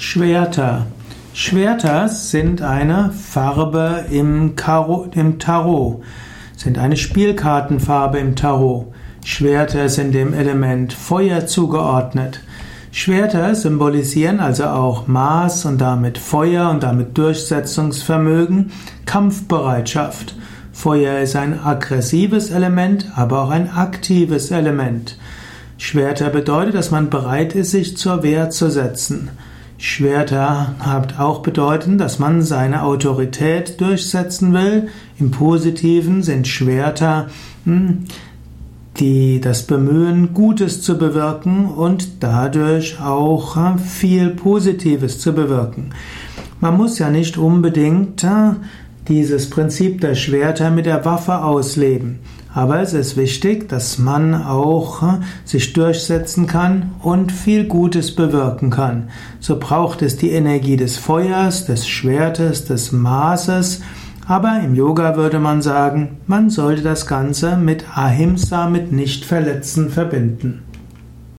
Schwerter. Schwerter sind eine Farbe im, Karo, im Tarot, sind eine Spielkartenfarbe im Tarot. Schwerter sind dem Element Feuer zugeordnet. Schwerter symbolisieren also auch Maß und damit Feuer und damit Durchsetzungsvermögen, Kampfbereitschaft. Feuer ist ein aggressives Element, aber auch ein aktives Element. Schwerter bedeutet, dass man bereit ist, sich zur Wehr zu setzen. Schwerter hat auch bedeuten, dass man seine Autorität durchsetzen will. Im Positiven sind Schwerter hm, die das Bemühen, Gutes zu bewirken und dadurch auch hm, viel Positives zu bewirken. Man muss ja nicht unbedingt hm, dieses Prinzip der Schwerter mit der Waffe ausleben. Aber es ist wichtig, dass man auch äh, sich durchsetzen kann und viel Gutes bewirken kann. So braucht es die Energie des Feuers, des Schwertes, des Maßes. Aber im Yoga würde man sagen, man sollte das Ganze mit Ahimsa, mit Nichtverletzen verbinden.